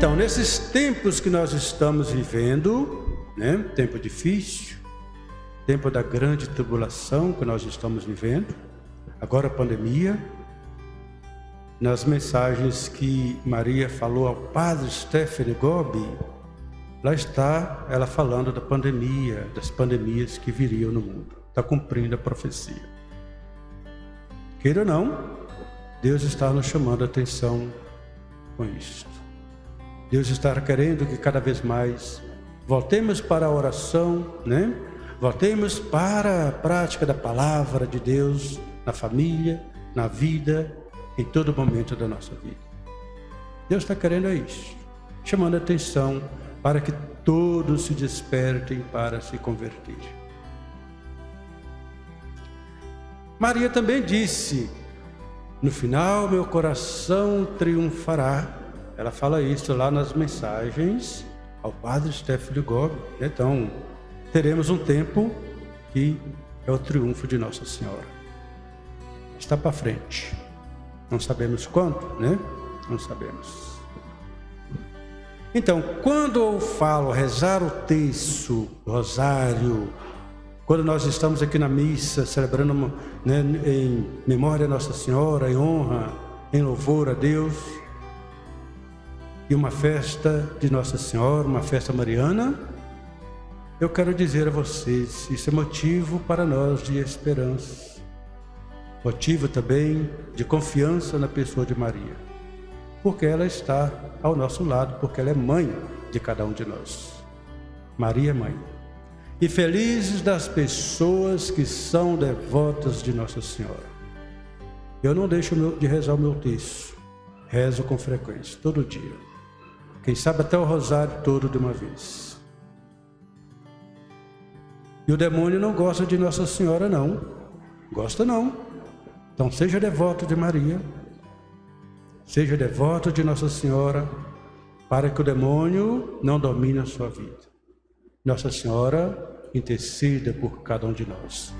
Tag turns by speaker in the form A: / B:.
A: Então, nesses tempos que nós estamos vivendo, né? Tempo difícil, tempo da grande tribulação que nós estamos vivendo, agora a pandemia. Nas mensagens que Maria falou ao padre Stefano Gobi, lá está ela falando da pandemia, das pandemias que viriam no mundo. Está cumprindo a profecia. Queira ou não, Deus está nos chamando a atenção com isto. Deus está querendo que cada vez mais voltemos para a oração, né? Voltemos para a prática da palavra de Deus na família, na vida, em todo momento da nossa vida. Deus está querendo isso, chamando a atenção para que todos se despertem para se converter. Maria também disse: No final meu coração triunfará ela fala isso lá nas mensagens ao padre Stefano Gobi. Então, teremos um tempo que é o triunfo de Nossa Senhora. Está para frente. Não sabemos quando, né? Não sabemos. Então, quando eu falo rezar o terço, rosário, quando nós estamos aqui na missa celebrando né, em memória a Nossa Senhora, em honra, em louvor a Deus, e uma festa de Nossa Senhora, uma festa mariana, eu quero dizer a vocês, isso é motivo para nós de esperança, motivo também de confiança na pessoa de Maria, porque ela está ao nosso lado, porque ela é mãe de cada um de nós. Maria é mãe. E felizes das pessoas que são devotas de Nossa Senhora. Eu não deixo de rezar o meu texto, rezo com frequência, todo dia. Quem sabe até o rosário todo de uma vez. E o demônio não gosta de Nossa Senhora, não. Gosta não. Então seja devoto de Maria. Seja devoto de Nossa Senhora, para que o demônio não domine a sua vida. Nossa Senhora interceda por cada um de nós.